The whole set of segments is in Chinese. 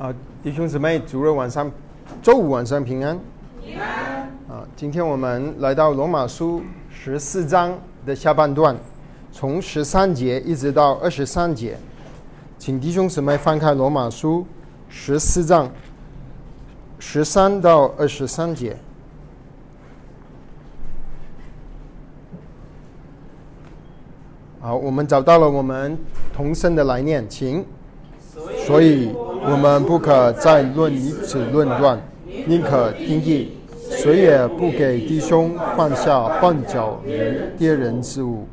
啊，弟兄姊妹，主日晚上，周五晚上平安。平安啊，今天我们来到罗马书十四章的下半段，从十三节一直到二十三节，请弟兄姊妹翻开罗马书十四章十三到二十三节。好，我们找到了我们同声的来念，请。所以，我们不可再论以此论断，宁可定义，谁也不给弟兄放下绊脚与跌人之物。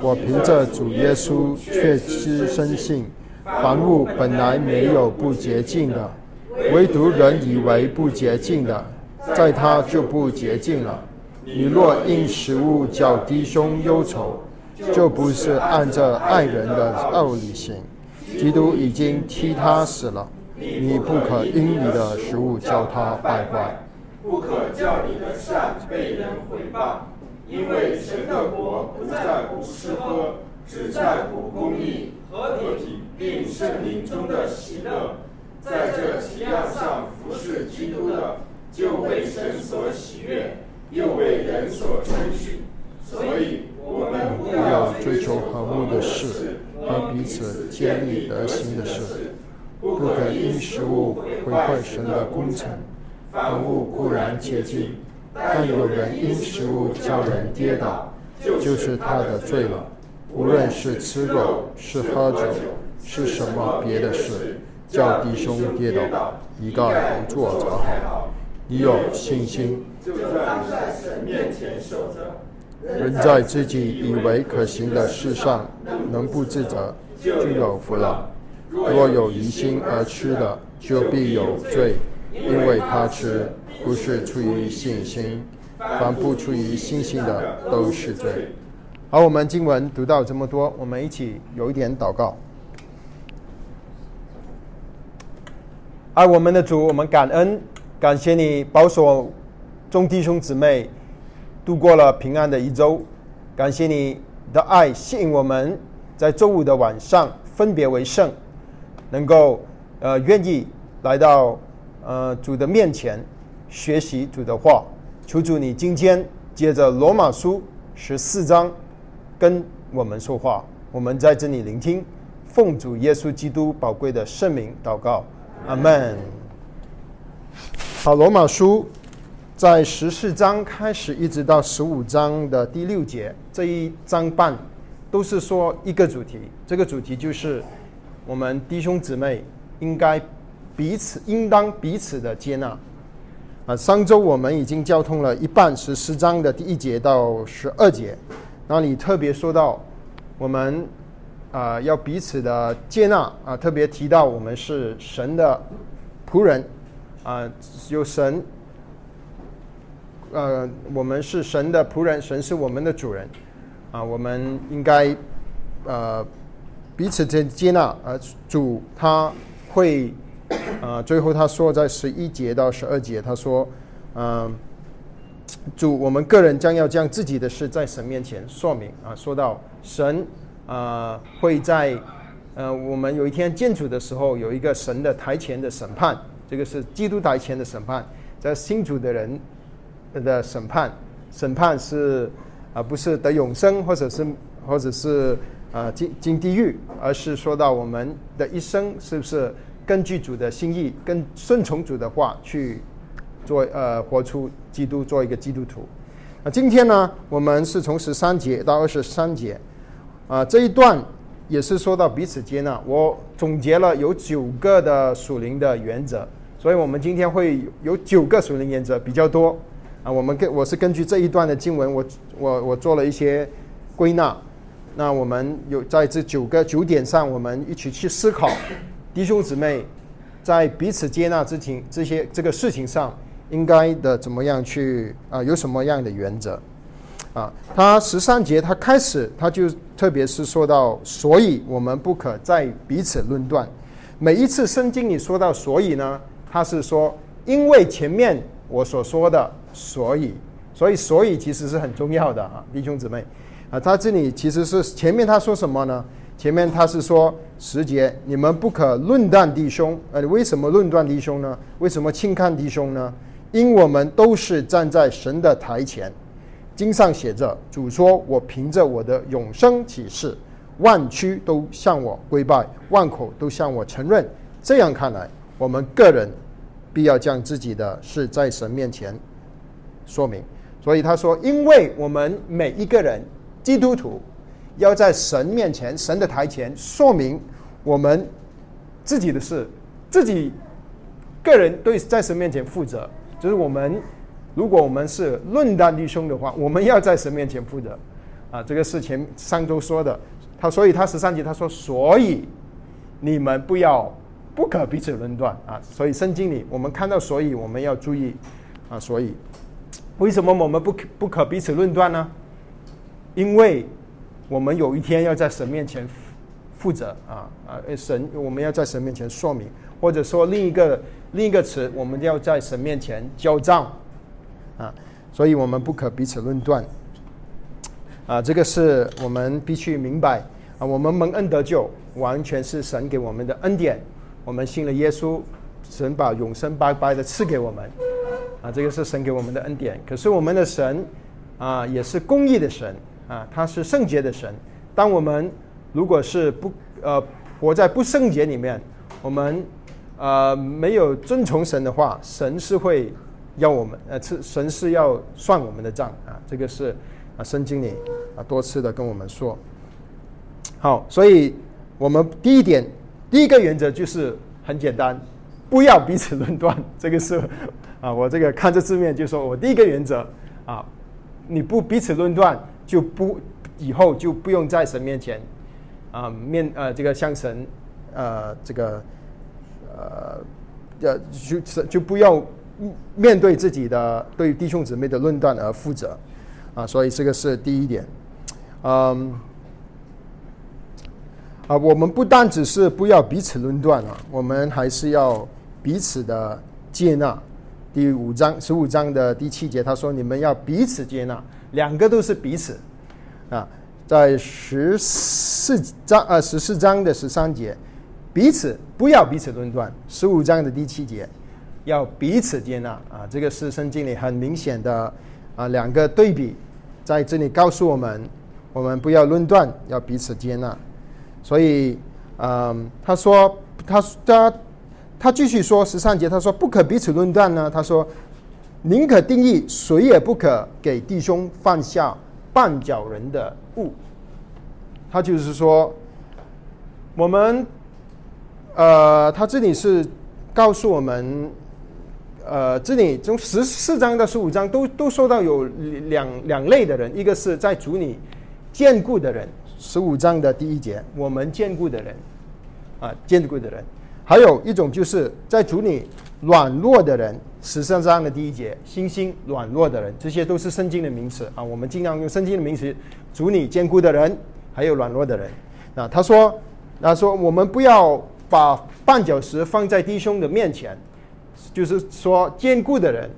我凭着主耶稣确知深信，凡物本来没有不洁净的，唯独人以为不洁净的，在他就不洁净了。你若因食物叫弟兄忧愁，就不是按着爱人的道理行。基督已经替他死了，你不可因你的食物叫他败坏，不可叫你的善被人毁谤，因为神的国不在乎吃喝，只在乎公义、和平，并圣灵中的喜乐。在这七样上服侍基督的，就为神所喜悦，又为人所称许。所以，我们不要追求和睦的事。彼此建立德行的事，不可因食物毁坏神的工程。凡物固然洁净，但有人因食物叫人跌倒，就是他的罪了。无论是吃肉，是喝酒，是什么别的事，叫弟兄跌倒，一概不做则好。你有信心，就在神面前守着。人在自己以为可行的事上能不自责，就有福了。若有疑心而吃的，就必有罪，因为他吃不是出于信心，凡不出于信心的都是罪。好，我们经文读到这么多，我们一起有一点祷告。爱我们的主，我们感恩，感谢你保守众弟兄姊妹。度过了平安的一周，感谢你的爱吸引我们，在周五的晚上分别为圣，能够呃愿意来到呃主的面前学习主的话。求主你今天接着罗马书十四章跟我们说话，我们在这里聆听，奉主耶稣基督宝贵的圣名祷告，阿门。好，罗马书。在十四章开始，一直到十五章的第六节这一章半，都是说一个主题。这个主题就是我们弟兄姊妹应该彼此应当彼此的接纳。啊，上周我们已经交通了一半，十四章的第一节到十二节，那里特别说到我们啊要彼此的接纳啊，特别提到我们是神的仆人啊，有神。呃，我们是神的仆人，神是我们的主人，啊，我们应该呃彼此接接纳，呃，主他会，呃，最后他说在十一节到十二节，他说，嗯，主我们个人将要将自己的事在神面前说明，啊，说到神啊会在呃我们有一天见主的时候，有一个神的台前的审判，这个是基督台前的审判，在信主的人。的审判，审判是啊，不是得永生，或者是或者是啊进进地狱，而是说到我们的一生是不是根据主的心意，跟顺从主的话去做呃活出基督，做一个基督徒。那今天呢，我们是从十三节到二十三节啊这一段也是说到彼此接纳。我总结了有九个的属灵的原则，所以我们今天会有九个属灵原则比较多。啊，我们根我是根据这一段的经文，我我我做了一些归纳。那我们有在这九个九点上，我们一起去思考，弟兄姊妹在彼此接纳之情这些这个事情上，应该的怎么样去啊？有什么样的原则？啊，他十三节他开始他就特别是说到，所以我们不可再彼此论断。每一次圣经里说到所以呢，他是说因为前面我所说的。所以，所以，所以其实是很重要的啊，弟兄姊妹，啊，他这里其实是前面他说什么呢？前面他是说十节，你们不可论断弟兄。呃，为什么论断弟兄呢？为什么轻看弟兄呢？因我们都是站在神的台前。经上写着，主说：“我凭着我的永生启示，万区都向我跪拜，万口都向我承认。”这样看来，我们个人必要将自己的事在神面前说明。所以他说：“因为我们每一个人基督徒。”要在神面前、神的台前说明我们自己的事，自己个人对在神面前负责。就是我们，如果我们是论断弟兄的话，我们要在神面前负责。啊，这个是前上周说的。他所以他十三节他说，所以你们不要不可彼此论断啊。所以圣经里我们看到，所以我们要注意啊。所以为什么我们不可不可彼此论断呢？因为。我们有一天要在神面前负责啊啊！神，我们要在神面前说明，或者说另一个另一个词，我们要在神面前交账啊！所以我们不可彼此论断啊！这个是我们必须明白啊！我们蒙恩得救，完全是神给我们的恩典。我们信了耶稣，神把永生白白的赐给我们啊！这个是神给我们的恩典。可是我们的神啊，也是公义的神。啊，他是圣洁的神。当我们如果是不呃活在不圣洁里面，我们呃没有遵从神的话，神是会要我们呃是神是要算我们的账啊。这个是啊圣经里啊多次的跟我们说。好，所以我们第一点第一个原则就是很简单，不要彼此论断。这个是啊我这个看这字面就说我第一个原则啊，你不彼此论断。就不以后就不用在神面前啊面呃这个向神呃这个呃呃就就不要面对自己的对弟兄姊妹的论断而负责啊，所以这个是第一点。嗯啊，我们不单只是不要彼此论断啊，我们还是要彼此的接纳。第五章十五章的第七节，他说：“你们要彼此接纳。”两个都是彼此，啊，在十四章呃十四章的十三节，彼此不要彼此论断。十五章的第七节，要彼此接纳啊，这个是圣经里很明显的啊两个对比，在这里告诉我们，我们不要论断，要彼此接纳。所以，嗯，他说他他他继续说十三节，他说不可彼此论断呢，他说。宁可定义，谁也不可给弟兄犯下绊脚人的误。他就是说，我们，呃，他这里是告诉我们，呃，这里从十四章到十五章都都说到有两两类的人，一个是在主里坚固的人，十五章的第一节，我们坚固的人，啊，坚固的人，还有一种就是在主里软弱的人。十三章的第一节，心心软弱的人，这些都是圣经的名词啊。我们尽量用圣经的名词，主你坚固的人，还有软弱的人。那他说，他说我们不要把绊脚石放在弟兄的面前，就是说坚固的人，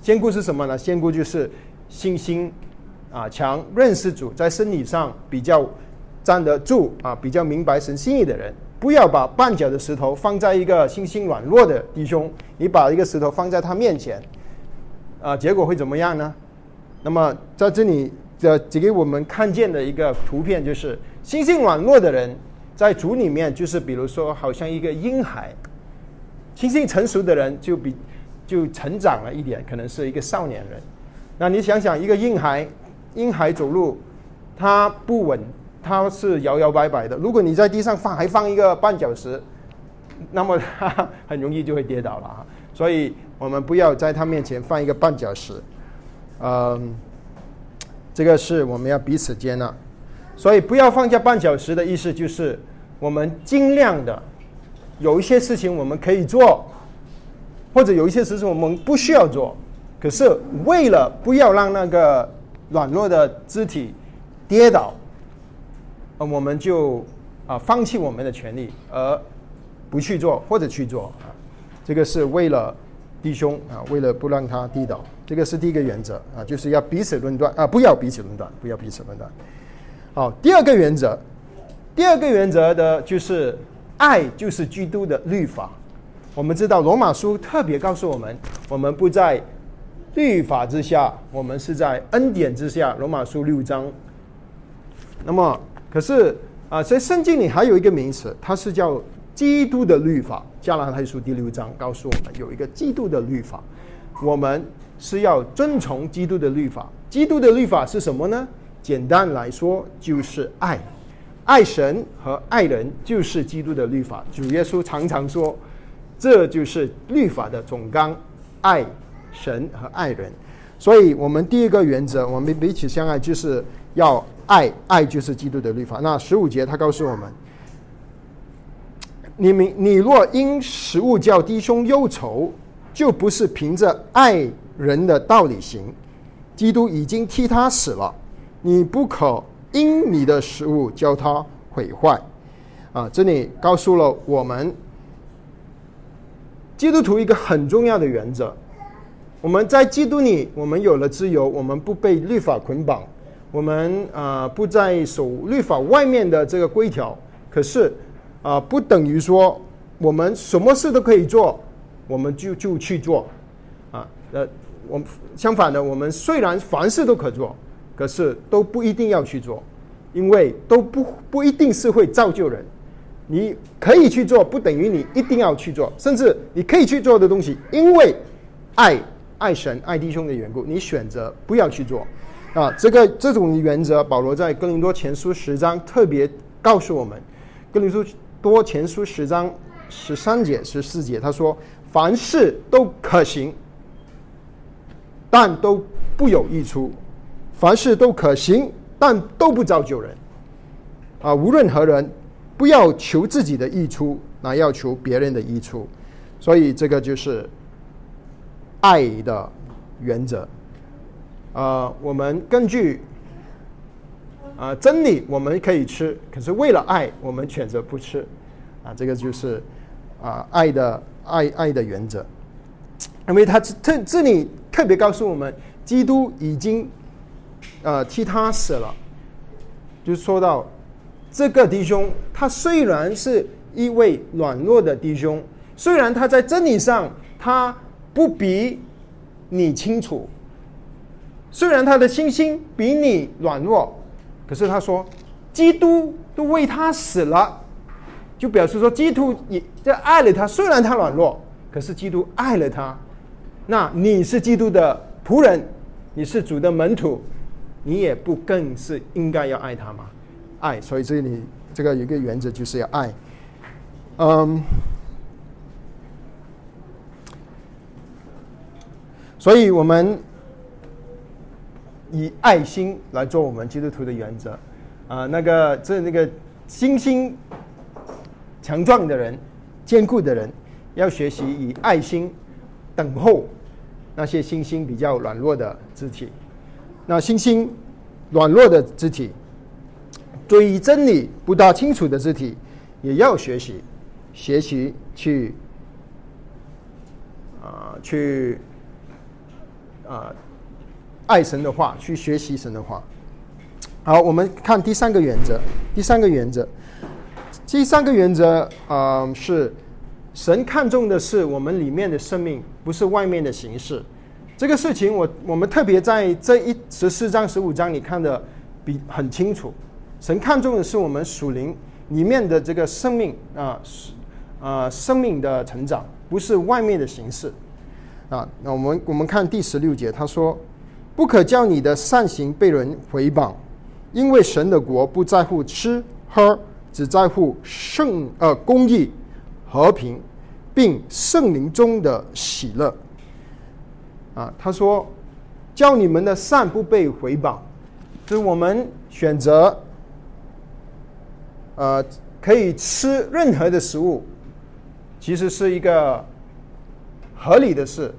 坚固是什么呢？坚固就是信心啊强，认识主，在生理上比较站得住啊，比较明白神心意的人。不要把绊脚的石头放在一个心心软弱的弟兄，你把一个石头放在他面前，啊，结果会怎么样呢？那么在这里的只给我们看见的一个图片就是，心心软弱的人在主里面，就是比如说好像一个婴孩，心性成熟的人就比就成长了一点，可能是一个少年人。那你想想，一个婴孩，婴孩走路，他不稳。它是摇摇摆摆的。如果你在地上放还放一个绊脚石，那么很容易就会跌倒了啊！所以我们不要在他面前放一个绊脚石。嗯，这个是我们要彼此接纳。所以不要放下绊脚石的意思就是，我们尽量的有一些事情我们可以做，或者有一些事情我们不需要做。可是为了不要让那个软弱的肢体跌倒。呃，我们就啊放弃我们的权利，而不去做或者去做啊，这个是为了弟兄啊，为了不让他跌倒，这个是第一个原则啊，就是要彼此论断啊，不要彼此论断，不要彼此论断。好，第二个原则第二个原则的就是爱就是基督的律法。我们知道罗马书特别告诉我们，我们不在律法之下，我们是在恩典之下。罗马书六章。那么，可是啊，在圣经里还有一个名词，它是叫基督的律法。加拉太书第六章告诉我们，有一个基督的律法，我们是要遵从基督的律法。基督的律法是什么呢？简单来说，就是爱，爱神和爱人，就是基督的律法。主耶稣常常说。这就是律法的总纲，爱神和爱人。所以，我们第一个原则，我们彼此相爱，就是要爱，爱就是基督的律法。那十五节他告诉我们：你们，你若因食物叫弟兄忧愁，就不是凭着爱人的道理行。基督已经替他死了，你不可因你的食物叫他毁坏。啊，这里告诉了我们。基督徒一个很重要的原则，我们在基督里，我们有了自由，我们不被律法捆绑，我们啊不在守律法外面的这个规条。可是啊，不等于说我们什么事都可以做，我们就就去做啊。呃，我相反的，我们虽然凡事都可做，可是都不一定要去做，因为都不不一定是会造就人。你可以去做，不等于你一定要去做。甚至你可以去做的东西，因为爱爱神、爱弟兄的缘故，你选择不要去做。啊，这个这种原则，保罗在哥林多前书十章特别告诉我们。哥林多前书十章十三节、十四节，他说：“凡事都可行，但都不有益处；凡事都可行，但都不造就人。”啊，无论何人。不要求自己的益处，那要求别人的益处，所以这个就是爱的原则。啊，我们根据啊真理，我们可以吃，可是为了爱，我们选择不吃。啊，这个就是啊爱的爱爱的原则。因为他这这里特别告诉我们，基督已经呃替他死了，就说到。这个弟兄，他虽然是一位软弱的弟兄，虽然他在真理上他不比你清楚，虽然他的信心比你软弱，可是他说，基督都为他死了，就表示说，基督也在爱了他。虽然他软弱，可是基督爱了他。那你是基督的仆人，你是主的门徒，你也不更是应该要爱他吗？爱，所以这里这个有一个原则就是要爱，嗯，所以我们以爱心来做我们基督徒的原则，啊，那个这那个心心强壮的人、坚固的人，要学习以爱心等候那些心心比较软弱的肢体，那心心软弱的肢体。对于真理不大清楚的肢体，也要学习，学习去啊，去啊，爱神的话，去学习神的话。好，我们看第三个原则。第三个原则，第三个原则啊，是神看重的是我们里面的生命，不是外面的形式。这个事情，我我们特别在这一十四章、十五章里看的比很清楚。神看重的是我们属灵里面的这个生命啊，啊，生命的成长，不是外面的形式啊。那我们我们看第十六节，他说：“不可叫你的善行被人毁谤，因为神的国不在乎吃喝，只在乎圣呃公义、和平，并圣灵中的喜乐。”啊，他说：“叫你们的善不被毁谤，就是我们选择。”呃，可以吃任何的食物，其实是一个合理的事，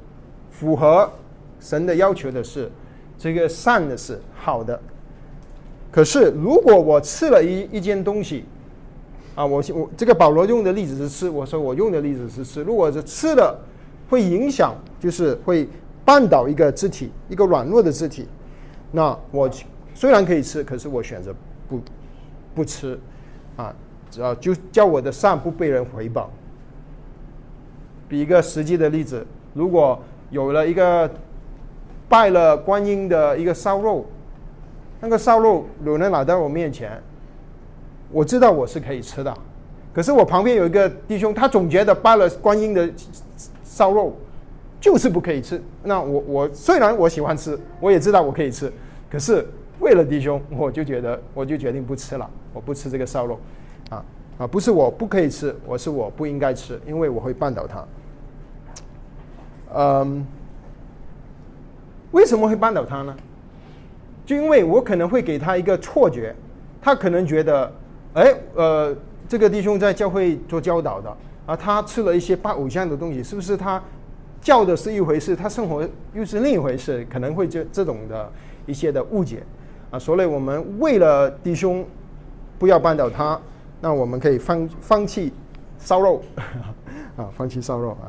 符合神的要求的事，这个善的是，好的。可是，如果我吃了一一件东西，啊，我我这个保罗用的例子是吃，我说我用的例子是吃。如果是吃了，会影响，就是会绊倒一个肢体，一个软弱的肢体，那我虽然可以吃，可是我选择不不吃。啊，只要就叫我的善不被人回报。比一个实际的例子，如果有了一个拜了观音的一个烧肉，那个烧肉有人拿到我面前，我知道我是可以吃的，可是我旁边有一个弟兄，他总觉得拜了观音的烧肉就是不可以吃。那我我虽然我喜欢吃，我也知道我可以吃，可是为了弟兄，我就觉得我就决定不吃了，我不吃这个烧肉，啊啊，不是我不可以吃，我是我不应该吃，因为我会绊倒他。嗯，为什么会绊倒他呢？就因为我可能会给他一个错觉，他可能觉得，哎，呃，这个弟兄在教会做教导的，啊，他吃了一些拜偶像的东西，是不是他教的是一回事，他生活又是另一回事？可能会这这种的一些的误解，啊，所以我们为了弟兄不要绊倒他，那我们可以放放弃烧肉，啊，放弃烧肉啊，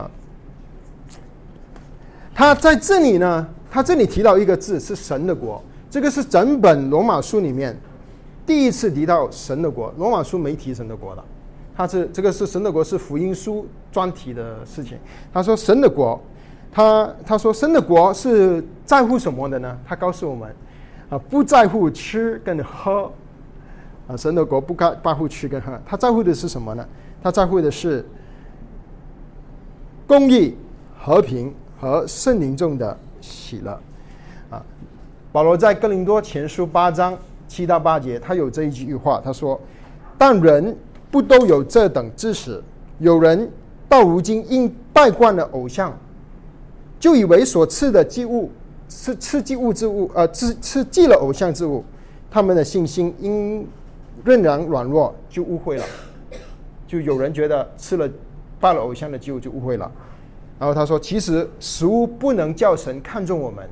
啊。他在这里呢，他这里提到一个字是神的国，这个是整本罗马书里面第一次提到神的国。罗马书没提神的国的，他是这个是神的国是福音书专题的事情。他说神的国，他他说神的国是在乎什么的呢？他告诉我们啊，不在乎吃跟喝啊，神的国不该在乎吃跟喝，他在乎的是什么呢？他在乎的是公义和平。和圣灵中的喜乐，啊，保罗在哥林多前书八章七到八节，他有这一句话，他说：“但人不都有这等知识？有人到如今因拜惯了偶像，就以为所赐的祭物是吃祭物之物，呃，吃吃祭了偶像之物，他们的信心因仍然软弱，就误会了。就有人觉得吃了拜了偶像的祭物就误会了。”然后他说：“其实食物不能叫神看重我们，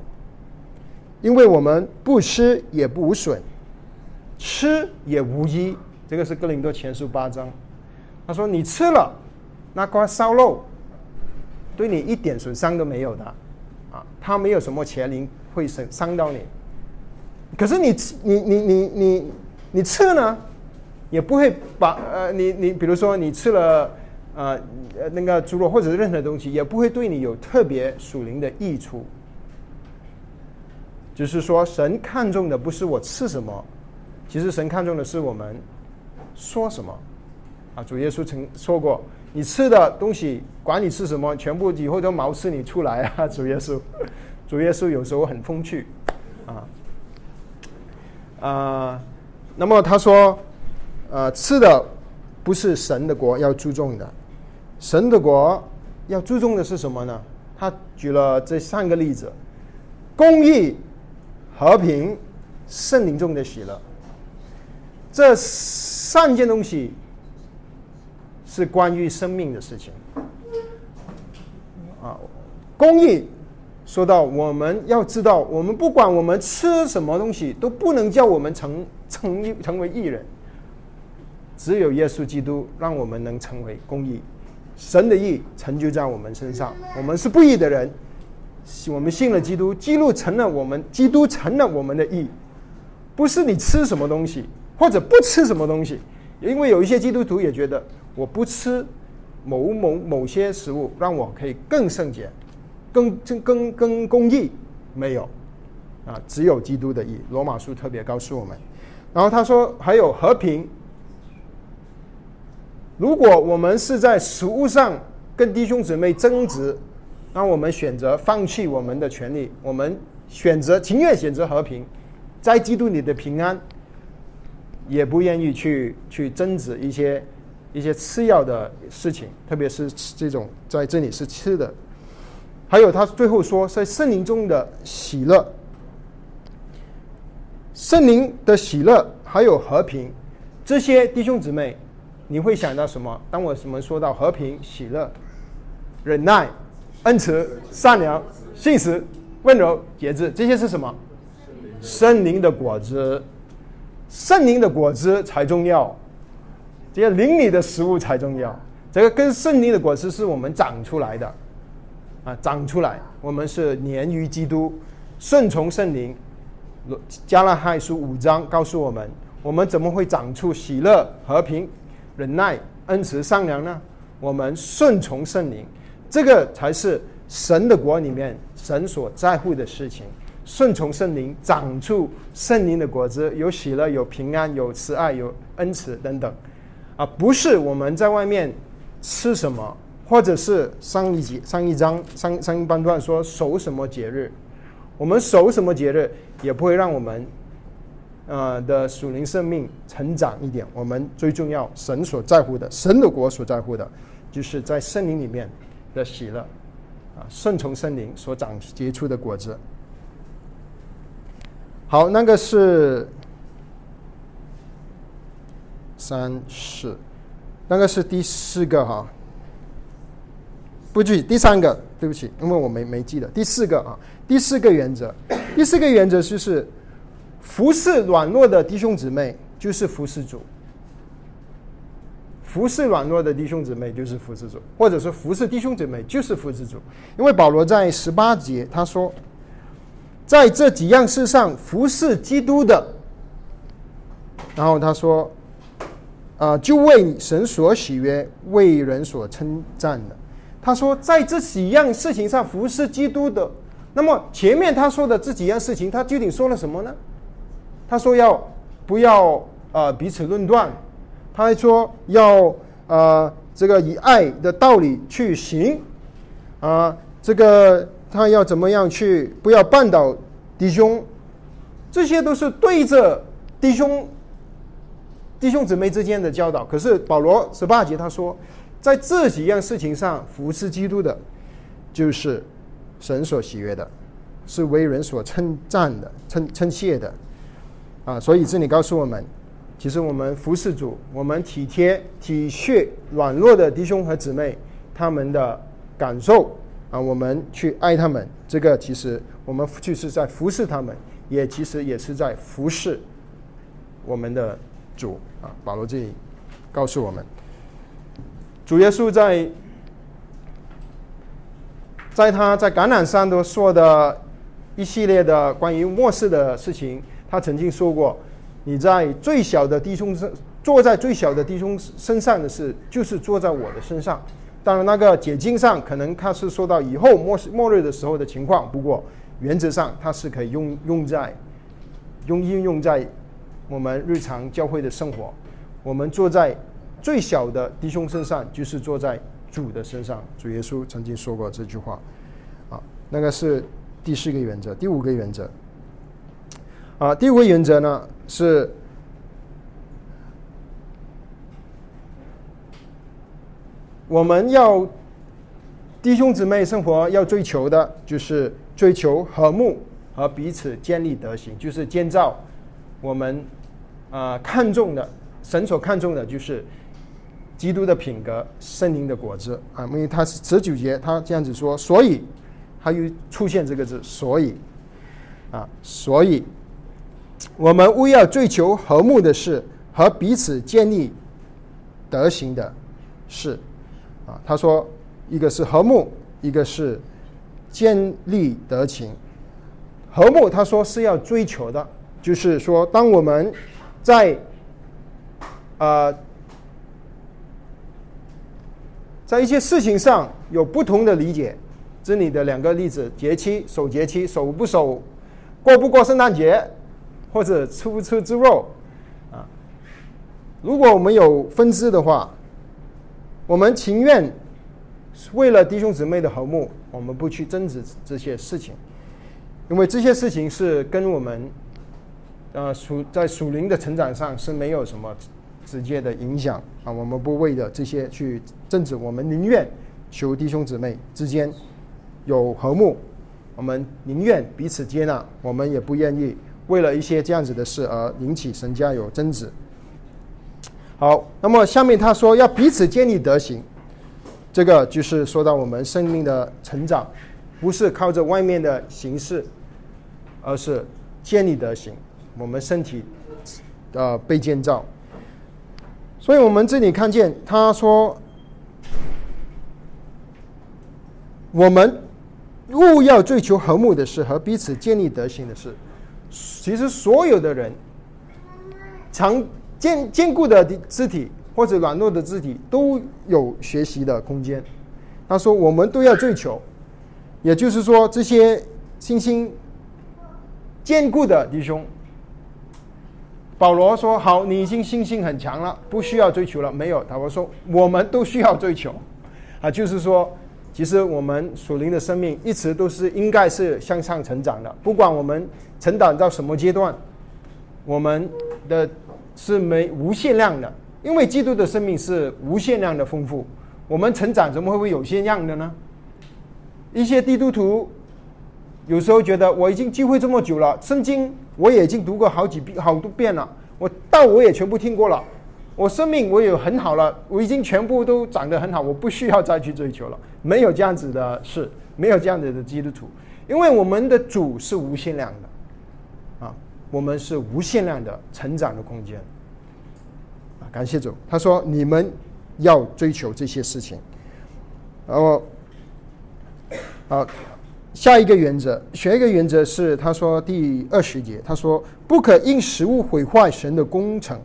因为我们不吃也不无损，吃也无益。这个是哥林多前书八章。他说：你吃了那块烧肉，对你一点损伤都没有的，啊，它没有什么邪灵会损伤到你。可是你吃你你你你你吃呢，也不会把呃你你比如说你吃了。”啊，呃，那个猪肉或者是任何东西，也不会对你有特别属灵的益处。只是说，神看重的不是我吃什么，其实神看重的是我们说什么。啊，主耶稣曾说过：“你吃的东西，管你吃什么，全部以后都毛吃你出来啊！”主耶稣，主耶稣有时候很风趣，啊，啊，那么他说：“呃，吃的不是神的国要注重的。”神的国要注重的是什么呢？他举了这三个例子：公益、和平、圣灵中的喜乐。这三件东西是关于生命的事情。啊，公益说到我们要知道，我们不管我们吃什么东西，都不能叫我们成成成为艺人。只有耶稣基督让我们能成为公益。神的意成就在我们身上，我们是不义的人，我们信了基督，基督成了我们，基督成了我们的义，不是你吃什么东西或者不吃什么东西，因为有一些基督徒也觉得我不吃某某某些食物，让我可以更圣洁，更更更更公义，没有，啊，只有基督的义。罗马书特别告诉我们，然后他说还有和平。如果我们是在食物上跟弟兄姊妹争执，那我们选择放弃我们的权利，我们选择情愿选择和平，在基督里的平安，也不愿意去去争执一些一些次要的事情，特别是这种在这里是吃的。还有他最后说，在圣灵中的喜乐，圣灵的喜乐还有和平，这些弟兄姊妹。你会想到什么？当我什么说到和平、喜乐、忍耐、恩慈、善良、信实、温柔、节制，这些是什么？圣灵的果子，圣灵的果子才重要。这些灵里的食物才重要。这个跟圣灵的果子是我们长出来的，啊，长出来，我们是黏于基督，顺从圣灵。加拉太书五章告诉我们。我们怎么会长出喜乐、和平、忍耐、恩慈、善良呢？我们顺从圣灵，这个才是神的国里面神所在乎的事情。顺从圣灵，长出圣灵的果子，有喜乐，有平安，有慈爱，有恩慈等等。啊，不是我们在外面吃什么，或者是上一集、上一章、上上一半段说守什么节日，我们守什么节日也不会让我们。呃的属灵生命成长一点，我们最重要，神所在乎的，神的国所在乎的，就是在森林里面的喜乐，啊，顺从森林所长结出的果子。好，那个是三四，那个是第四个哈，不对，第三个，对不起，因为我没没记得第四个啊，第四个原则，第四个原则就是。服侍软弱的弟兄姊妹就是服侍主，服侍软弱的弟兄姊妹就是服侍主，或者说服侍弟兄姊妹就是服侍主。因为保罗在十八节他说，在这几样事上服侍基督的，然后他说，啊，就为神所喜悦，为人所称赞的。他说，在这几样事情上服侍基督的，那么前面他说的这几样事情，他究竟说了什么呢？他说要不要呃彼此论断？他还说要呃这个以爱的道理去行啊，这个他要怎么样去不要绊倒弟兄？这些都是对着弟兄弟兄姊妹之间的教导。可是保罗十八节他说，在这几样事情上服侍基督的，就是神所喜悦的，是为人所称赞的、称称谢的。啊，所以这里告诉我们，其实我们服侍主，我们体贴、体恤软弱的弟兄和姊妹，他们的感受啊，我们去爱他们，这个其实我们就是在服侍他们，也其实也是在服侍我们的主啊。保罗这里告诉我们，主耶稣在在他在橄榄山都说的一系列的关于末世的事情。他曾经说过：“你在最小的弟兄身，坐在最小的弟兄身上的是，就是坐在我的身上。当然，那个解经上可能他是说到以后末末日的时候的情况。不过，原则上它是可以用用在用应用在我们日常教会的生活。我们坐在最小的弟兄身上，就是坐在主的身上。主耶稣曾经说过这句话。啊，那个是第四个原则，第五个原则。”啊，第五个原则呢是，我们要弟兄姊妹生活要追求的，就是追求和睦和彼此建立德行，就是建造我们啊看重的神所看重的，就是基督的品格、圣灵的果子啊。因为他是十九节，他这样子说，所以他又出现这个字，所以啊，所以。我们务要追求和睦的事和彼此建立德行的事，啊，他说，一个是和睦，一个是建立德行。和睦，他说是要追求的，就是说，当我们在啊，在一些事情上有不同的理解，这里的两个例子：节期守节期，守不守，过不过圣诞节。或者吃不吃猪肉，啊，如果我们有分支的话，我们情愿为了弟兄姊妹的和睦，我们不去争执这些事情，因为这些事情是跟我们，呃属在属灵的成长上是没有什么直接的影响啊。我们不为了这些去争执，我们宁愿求弟兄姊妹之间有和睦，我们宁愿彼此接纳，我们也不愿意。为了一些这样子的事而引起神家有争执。好，那么下面他说要彼此建立德行，这个就是说到我们生命的成长，不是靠着外面的形式，而是建立德行，我们身体呃被建造。所以我们这里看见他说，我们务要追求和睦的事和彼此建立德行的事。其实所有的人强坚坚固的肢体或者软弱的肢体都有学习的空间。他说，我们都要追求，也就是说，这些信心坚固的弟兄。保罗说：“好，你已经信心很强了，不需要追求了。”没有，他说：“我们都需要追求。”啊，就是说，其实我们属灵的生命一直都是应该是向上成长的，不管我们成长到什么阶段，我们的是没无限量的，因为基督的生命是无限量的丰富。我们成长怎么会会有限量的呢？一些基督徒有时候觉得我已经聚会这么久了，圣经。我也已经读过好几遍、好多遍了。我道我也全部听过了。我生命我有很好了，我已经全部都长得很好，我不需要再去追求了。没有这样子的事，没有这样子的基督徒，因为我们的主是无限量的，啊，我们是无限量的成长的空间。啊，感谢主。他说你们要追求这些事情，然后，好。下一个原则，下一个原则是，他说第二十节，他说不可因食物毁坏神的工程。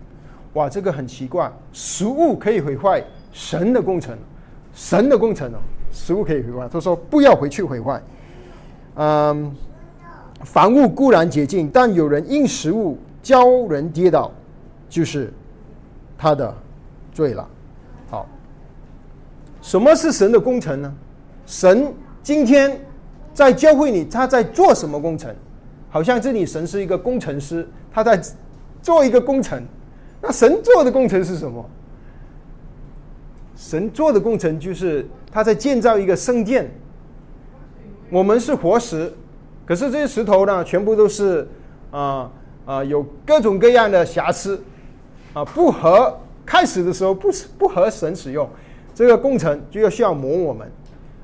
哇，这个很奇怪，食物可以毁坏神的工程，神的工程哦，食物可以毁坏。他说不要回去毁坏。嗯，凡物固然洁净，但有人因食物教人跌倒，就是他的罪了。好，什么是神的工程呢？神今天。在教会你，他在做什么工程？好像这里神是一个工程师，他在做一个工程。那神做的工程是什么？神做的工程就是他在建造一个圣殿。我们是活石，可是这些石头呢，全部都是啊啊有各种各样的瑕疵啊，不合开始的时候不不合神使用，这个工程就要需要磨我们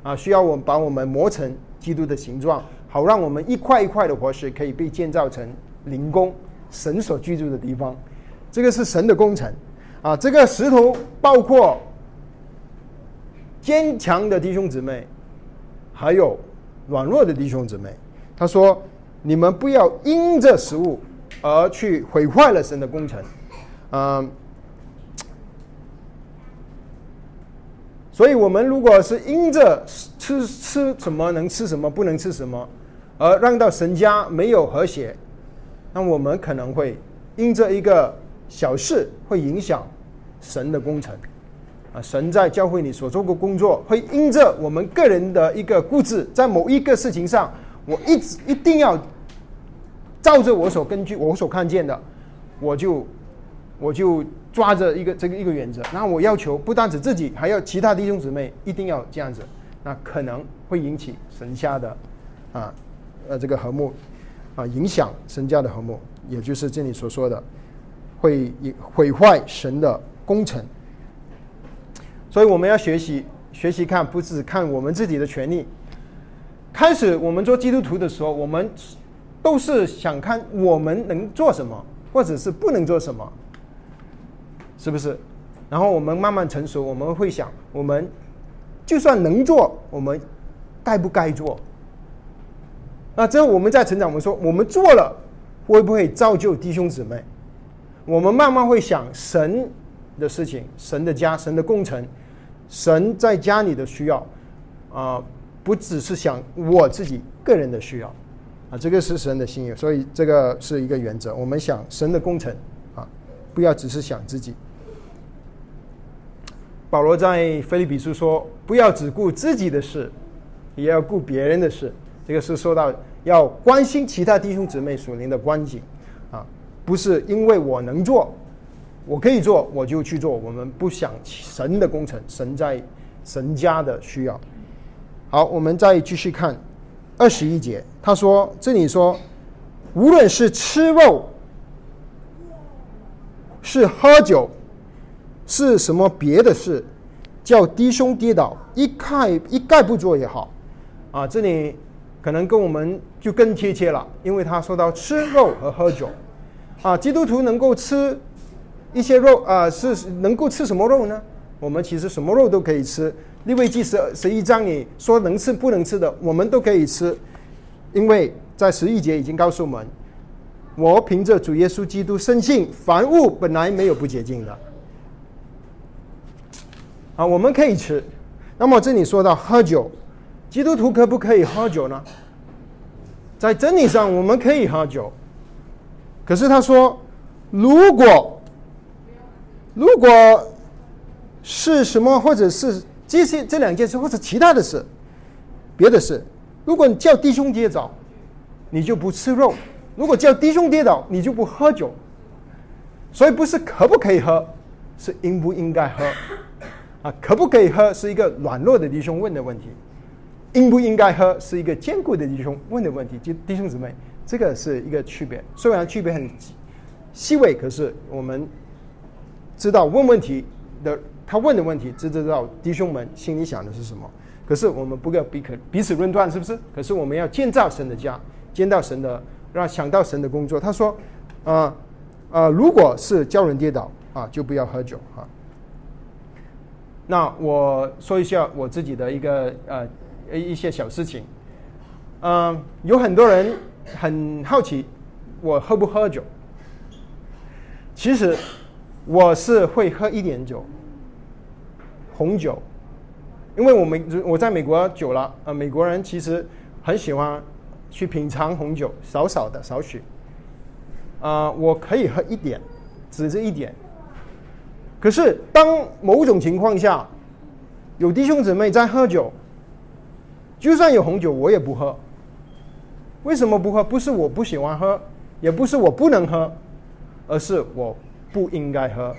啊，需要我们把我们磨成。基督的形状，好让我们一块一块的活石可以被建造成灵宫，神所居住的地方。这个是神的工程啊！这个石头包括坚强的弟兄姊妹，还有软弱的弟兄姊妹。他说：“你们不要因着食物而去毁坏了神的工程。”嗯。所以，我们如果是因着吃吃什么能吃什么不能吃什么，而让到神家没有和谐，那我们可能会因着一个小事会影响神的工程。啊，神在教会里所做的工作，会因着我们个人的一个固执，在某一个事情上，我一直一定要照着我所根据我所看见的，我就我就。抓着一个这个一个原则，那我要求不单止自己，还要其他弟兄姊妹一定要这样子，那可能会引起神家的啊呃这个和睦啊影响神家的和睦，也就是这里所说的会毁坏神的工程。所以我们要学习学习看，不是看我们自己的权利。开始我们做基督徒的时候，我们都是想看我们能做什么，或者是不能做什么。是不是？然后我们慢慢成熟，我们会想，我们就算能做，我们该不该做？那之后我们在成长，我们说我们做了，会不会造就弟兄姊妹？我们慢慢会想神的事情，神的家，神的工程，神在家里的需要啊，不只是想我自己个人的需要啊，这个是神的心意，所以这个是一个原则。我们想神的工程啊，不要只是想自己。保罗在菲利比书说：“不要只顾自己的事，也要顾别人的事。”这个是说到要关心其他弟兄姊妹属灵的关系，啊，不是因为我能做，我可以做，我就去做。我们不想神的工程，神在神家的需要。好，我们再继续看二十一节，他说：“这里说，无论是吃肉，是喝酒。”是什么别的事，叫弟兄跌倒，一概一概不做也好，啊，这里可能跟我们就更贴切了，因为他说到吃肉和喝酒，啊，基督徒能够吃一些肉啊，是能够吃什么肉呢？我们其实什么肉都可以吃，利未记十十一章里说能吃不能吃的，我们都可以吃，因为在十一节已经告诉我们，我凭着主耶稣基督深信，凡物本来没有不洁净的。啊，我们可以吃。那么这里说到喝酒，基督徒可不可以喝酒呢？在真理上我们可以喝酒，可是他说，如果如果是什么，或者是这些这两件事，或者其他的事，别的事，如果你叫弟兄跌倒，你就不吃肉；如果叫弟兄跌倒，你就不喝酒。所以不是可不可以喝，是应不应该喝。啊，可不可以喝是一个软弱的弟兄问的问题，应不应该喝是一个坚固的弟兄问的问题。就弟兄姊妹，这个是一个区别。虽然区别很细微，可是我们知道问问题的他问的问题，只知道弟兄们心里想的是什么。可是我们不要彼可彼此论断，是不是？可是我们要建造神的家，建造神的，让想到神的工作。他说，啊啊，如果是叫人跌倒啊，就不要喝酒啊。那我说一下我自己的一个呃一些小事情，嗯，有很多人很好奇我喝不喝酒。其实我是会喝一点酒，红酒，因为我们我在美国久了，呃，美国人其实很喜欢去品尝红酒，少少的少许，啊，我可以喝一点，只是一点。可是，当某种情况下，有弟兄姊妹在喝酒，就算有红酒，我也不喝。为什么不喝？不是我不喜欢喝，也不是我不能喝，而是我不应该喝。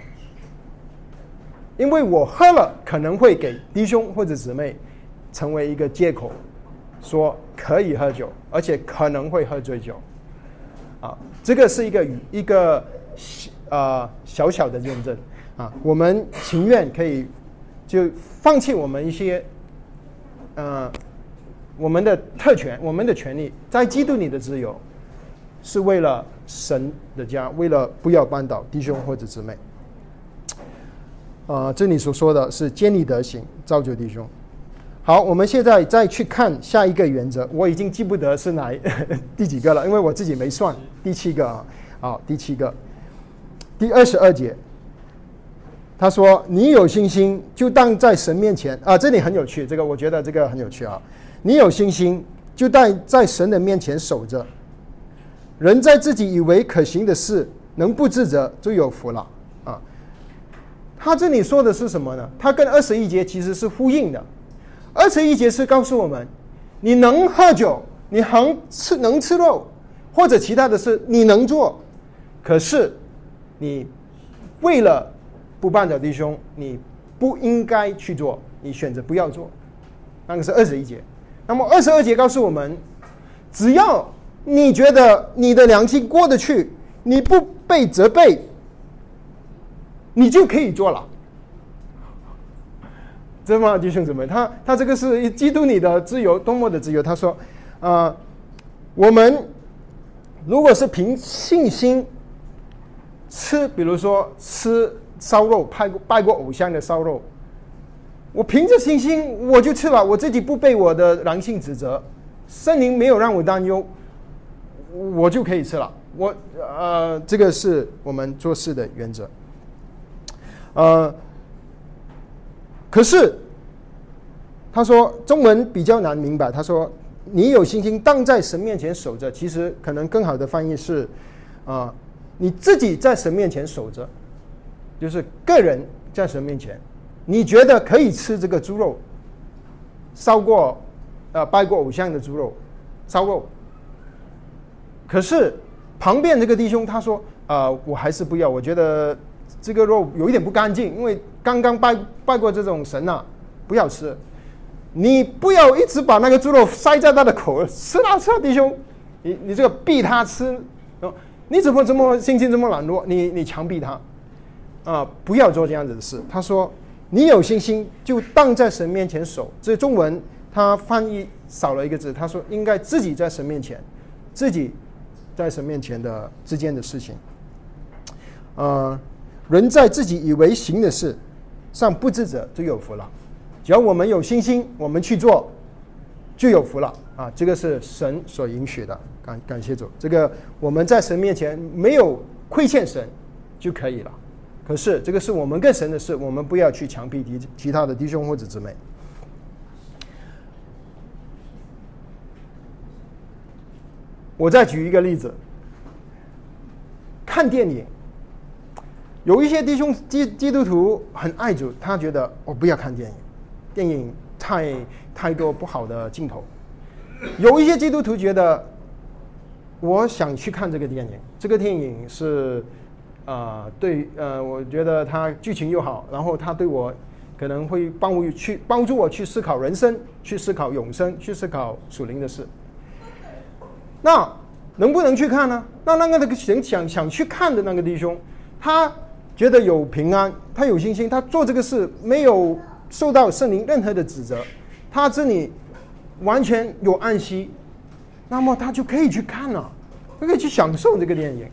因为我喝了，可能会给弟兄或者姊妹成为一个借口，说可以喝酒，而且可能会喝醉酒。啊，这个是一个一个呃小小的认证。啊，我们情愿可以就放弃我们一些，呃，我们的特权，我们的权利，在基督里的自由，是为了神的家，为了不要扳倒弟兄或者姊妹。啊，这里所说的是建立德行，造就弟兄。好，我们现在再去看下一个原则，我已经记不得是哪第几个了，因为我自己没算，第七个啊，好，第七个，第二十二节。他说：“你有信心，就当在神面前啊！这里很有趣，这个我觉得这个很有趣啊！你有信心，就待在神的面前守着。人在自己以为可行的事，能不自责就有福了啊！他这里说的是什么呢？他跟二十一节其实是呼应的。二十一节是告诉我们，你能喝酒，你能吃能吃肉，或者其他的事你能做，可是你为了。”不绊倒弟兄，你不应该去做，你选择不要做，那个是二十一节。那么二十二节告诉我们，只要你觉得你的良心过得去，你不被责备，你就可以做了。真吗，弟兄姊妹？他他这个是基督你的自由，多么的自由？他说，啊，我们如果是凭信心吃，比如说吃。烧肉，拜过拜过偶像的烧肉，我凭着信心我就吃了，我自己不被我的狼性指责，圣灵没有让我担忧，我就可以吃了。我呃，这个是我们做事的原则。呃，可是他说中文比较难明白，他说你有信心当在神面前守着，其实可能更好的翻译是啊，你自己在神面前守着。就是个人在神面前，你觉得可以吃这个猪肉，烧过，呃，拜过偶像的猪肉，烧肉。可是旁边这个弟兄他说，呃，我还是不要，我觉得这个肉有一点不干净，因为刚刚拜拜过这种神呐，不要吃。你不要一直把那个猪肉塞在他的口，吃啊吃啊，弟兄，你你这个逼他吃，你怎么这么心情这么懒惰？你你强逼他。啊，不要做这样子的事。他说：“你有信心，就当在神面前守。”这中文他翻译少了一个字。他说：“应该自己在神面前，自己在神面前的之间的事情。”呃，人在自己以为行的事上不知者就有福了。只要我们有信心，我们去做，就有福了。啊，这个是神所允许的，感感谢主。这个我们在神面前没有亏欠神就可以了。可是这个是我们跟神的事，我们不要去强逼其其他的弟兄或者姊妹。我再举一个例子，看电影，有一些弟兄基基督徒很爱主，他觉得我不要看电影，电影太太多不好的镜头。有一些基督徒觉得，我想去看这个电影，这个电影是，啊，对，呃，我觉得它剧情又好，然后它对我可能会帮我去帮助我去思考人生，去思考永生，去思考属灵的事。那能不能去看呢？那那个那个想想想去看的那个弟兄，他觉得有平安，他有信心，他做这个事没有受到圣灵任何的指责，他这里。完全有安息，那么他就可以去看了，他可以去享受这个电影。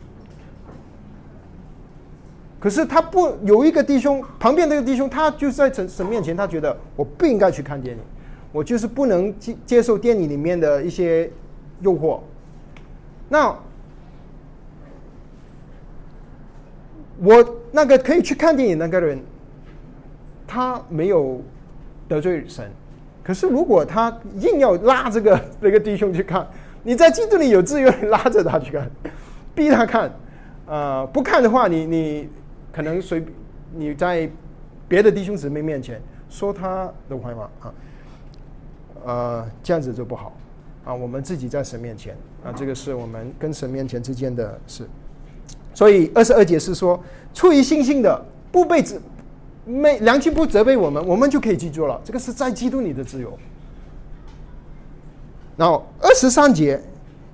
可是他不有一个弟兄旁边那个弟兄，他就在神神面前，他觉得我不应该去看电影，我就是不能接接受电影里面的一些诱惑。那我那个可以去看电影那个人，他没有得罪神。可是，如果他硬要拉这个那个弟兄去看，你在基督里有自由，拉着他去看，逼他看，呃，不看的话，你你可能随你在别的弟兄姊妹面前说他的坏话啊，呃，这样子就不好啊。我们自己在神面前啊，这个是我们跟神面前之间的事。所以二十二节是说，出于信心的不被指。没良心不责备我们，我们就可以记住了。这个是在基督里的自由。然后二十三节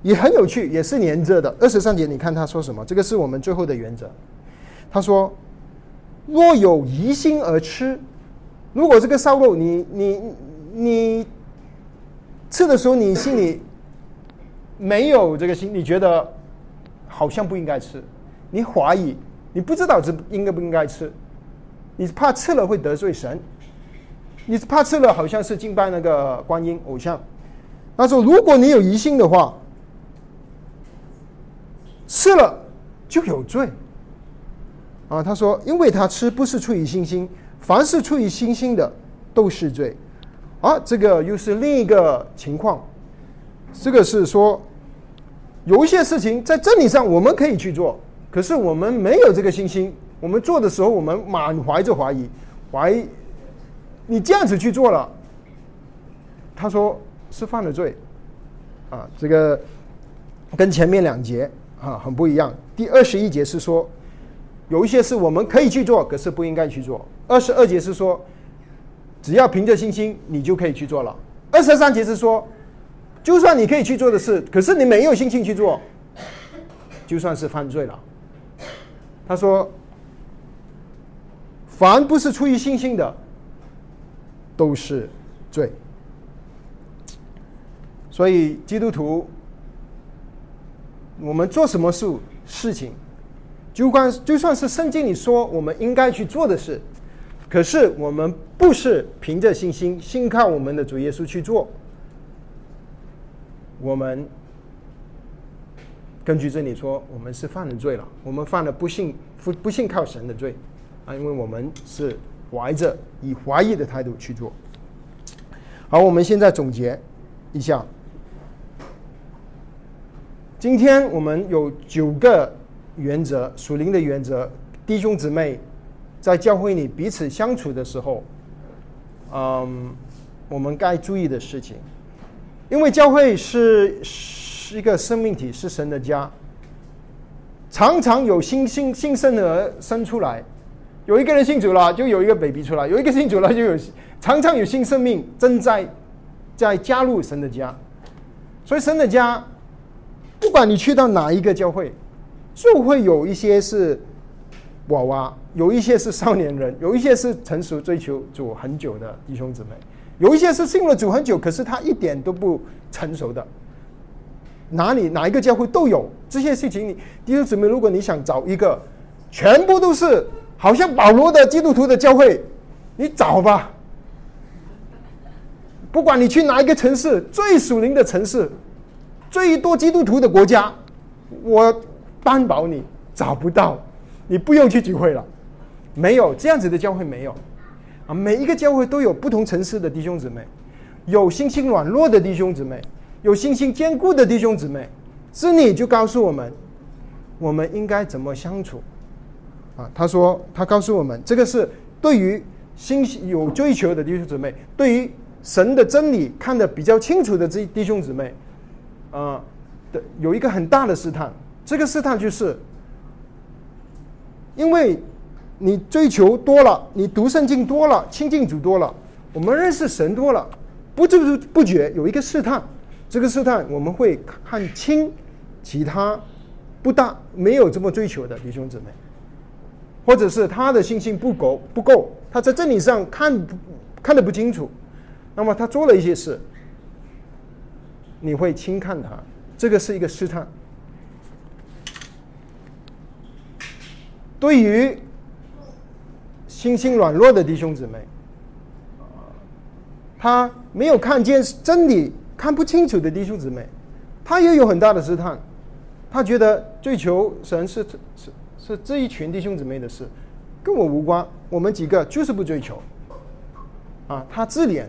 也很有趣，也是连着的。二十三节，你看他说什么？这个是我们最后的原则。他说：“若有疑心而吃，如果这个烧肉你你你吃的时候，你心里没有这个心，你觉得好像不应该吃，你怀疑，你不知道这应该不应该吃。”你怕吃了会得罪神，你怕吃了好像是敬拜那个观音偶像。他说：“如果你有疑心的话，吃了就有罪。”啊，他说：“因为他吃不是出于信心，凡是出于信心的都是罪。”啊，这个又是另一个情况。这个是说，有一些事情在真理上我们可以去做，可是我们没有这个信心。我们做的时候，我们满怀着怀疑，怀疑你这样子去做了，他说是犯了罪，啊，这个跟前面两节啊很不一样。第二十一节是说，有一些事我们可以去做，可是不应该去做。二十二节是说，只要凭着信心，你就可以去做了。二十三节是说，就算你可以去做的事，可是你没有信心去做，就算是犯罪了。他说。凡不是出于信心的，都是罪。所以基督徒，我们做什么事事情，就关就算是圣经里说我们应该去做的事，可是我们不是凭着信心，信靠我们的主耶稣去做，我们根据这里说，我们是犯了罪了，我们犯了不信不不信靠神的罪。啊，因为我们是怀着以怀疑的态度去做。好，我们现在总结一下。今天我们有九个原则，属灵的原则，弟兄姊妹在教会里彼此相处的时候，嗯，我们该注意的事情。因为教会是是一个生命体，是神的家，常常有新新新生儿生出来。有一个人信主了，就有一个 baby 出来；有一个信主了，就有常常有新生命正在在加入神的家。所以神的家，不管你去到哪一个教会，就会有一些是娃娃，有一些是少年人，有一些是成熟追求主很久的弟兄姊妹，有一些是信了主很久，可是他一点都不成熟的。哪里哪一个教会都有这些事情。你弟兄姊妹，如果你想找一个，全部都是。好像保罗的基督徒的教会，你找吧，不管你去哪一个城市，最属灵的城市，最多基督徒的国家，我担保你找不到，你不用去聚会了。没有这样子的教会，没有啊。每一个教会都有不同层次的弟兄姊妹，有信心软弱的弟兄姊妹，有信心坚固的弟兄姊妹。是你就告诉我们，我们应该怎么相处啊？他说，他告诉我们，这个是对于心有追求的弟兄姊妹，对于神的真理看得比较清楚的这弟兄姊妹，啊的有一个很大的试探。这个试探就是，因为。你追求多了，你读圣经多了，亲近主多了，我们认识神多了，不知不觉有一个试探，这个试探我们会看清其他不大没有这么追求的弟兄姊妹，或者是他的信心不够不够，他在真理上看看得不清楚，那么他做了一些事，你会轻看他，这个是一个试探，对于。心性软弱的弟兄姊妹，他没有看见真理、看不清楚的弟兄姊妹，他也有很大的试探。他觉得追求神是是是这一群弟兄姊妹的事，跟我无关。我们几个就是不追求。啊，他自怜。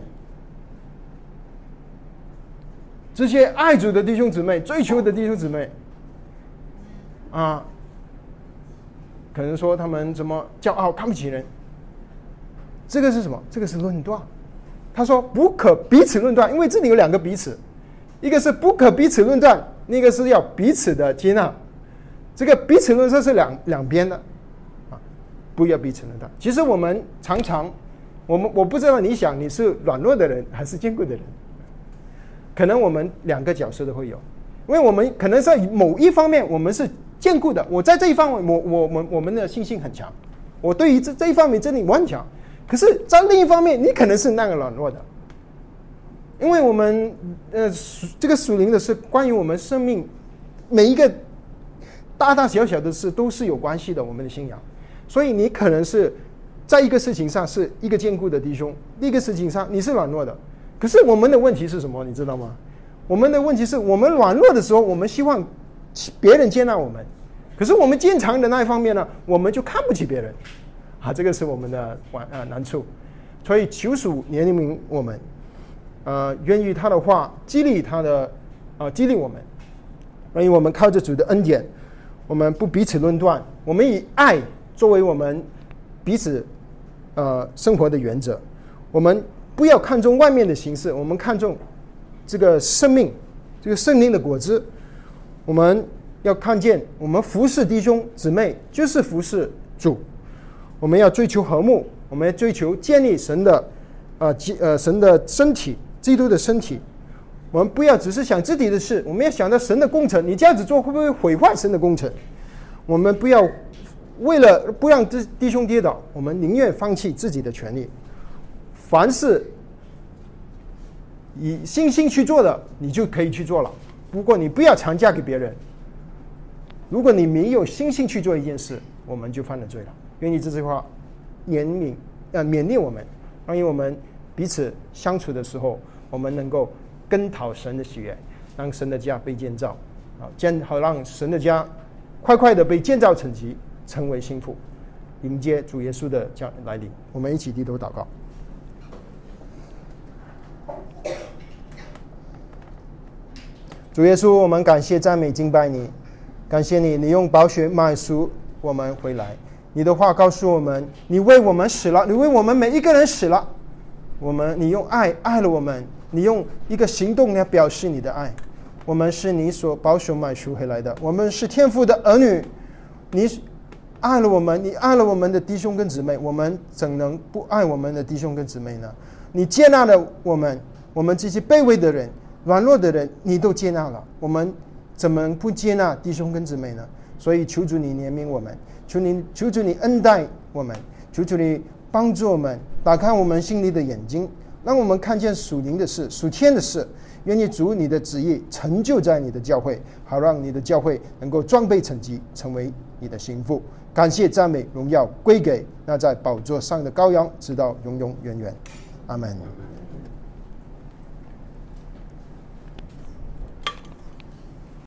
这些爱主的弟兄姊妹、追求的弟兄姊妹，啊，可能说他们怎么骄傲、看不起人。这个是什么？这个是论断。他说不可彼此论断，因为这里有两个彼此，一个是不可彼此论断，那个是要彼此的接纳。这个彼此论断是两两边的，啊，不要彼此论断。其实我们常常，我们我不知道你想你是软弱的人还是坚固的人，可能我们两个角色都会有，因为我们可能在某一方面我们是坚固的，我在这一方面我我们我们的信心很强，我对于这这一方面真理我很强。可是，在另一方面，你可能是那个软弱的，因为我们呃，这个属灵的是关于我们生命每一个大大小小的事都是有关系的，我们的信仰。所以，你可能是在一个事情上是一个坚固的弟兄，另一个事情上你是软弱的。可是，我们的问题是什么？你知道吗？我们的问题是我们软弱的时候，我们希望别人接纳我们；可是，我们坚强的那一方面呢，我们就看不起别人。啊，这个是我们的难啊难处，所以求主怜悯我们，呃，愿意他的话激励他的，啊，激励我们，所以我们靠着主的恩典，我们不彼此论断，我们以爱作为我们彼此呃生活的原则，我们不要看重外面的形式，我们看重这个生命，这个圣灵的果子，我们要看见我们服侍弟兄姊妹就是服侍主。我们要追求和睦，我们要追求建立神的，啊，呃神的身体，基督的身体。我们不要只是想自己的事，我们要想到神的工程。你这样子做会不会毁坏神的工程？我们不要为了不让弟弟兄跌倒，我们宁愿放弃自己的权利。凡是以信心去做的，你就可以去做了。不过你不要强加给别人。如果你没有信心去做一件事，我们就犯了罪了。愿意这句话怜悯呃勉励我们，关于我们彼此相处的时候，我们能够跟讨神的喜悦，让神的家被建造啊，建好让神的家快快的被建造成级，成为幸福，迎接主耶稣的家来临。我们一起低头祷告。主耶稣，我们感谢赞美敬拜你，感谢你，你用宝血买赎我们回来。你的话告诉我们，你为我们死了，你为我们每一个人死了。我们，你用爱爱了我们，你用一个行动来表示你的爱。我们是你所保守买赎回来的，我们是天父的儿女。你爱了我们，你爱了我们的弟兄跟姊妹，我们怎能不爱我们的弟兄跟姊妹呢？你接纳了我们，我们这些卑微的人、软弱的人，你都接纳了，我们怎么不接纳弟兄跟姊妹呢？所以求主你怜悯我们。求你，求主你恩待我们，求主你帮助我们，打开我们心里的眼睛，让我们看见属灵的事、属天的事。愿你主你的旨意成就在你的教会，好让你的教会能够装备成绩，成为你的心腹。感谢赞美荣耀归给那在宝座上的羔羊，直到永永远远。阿门。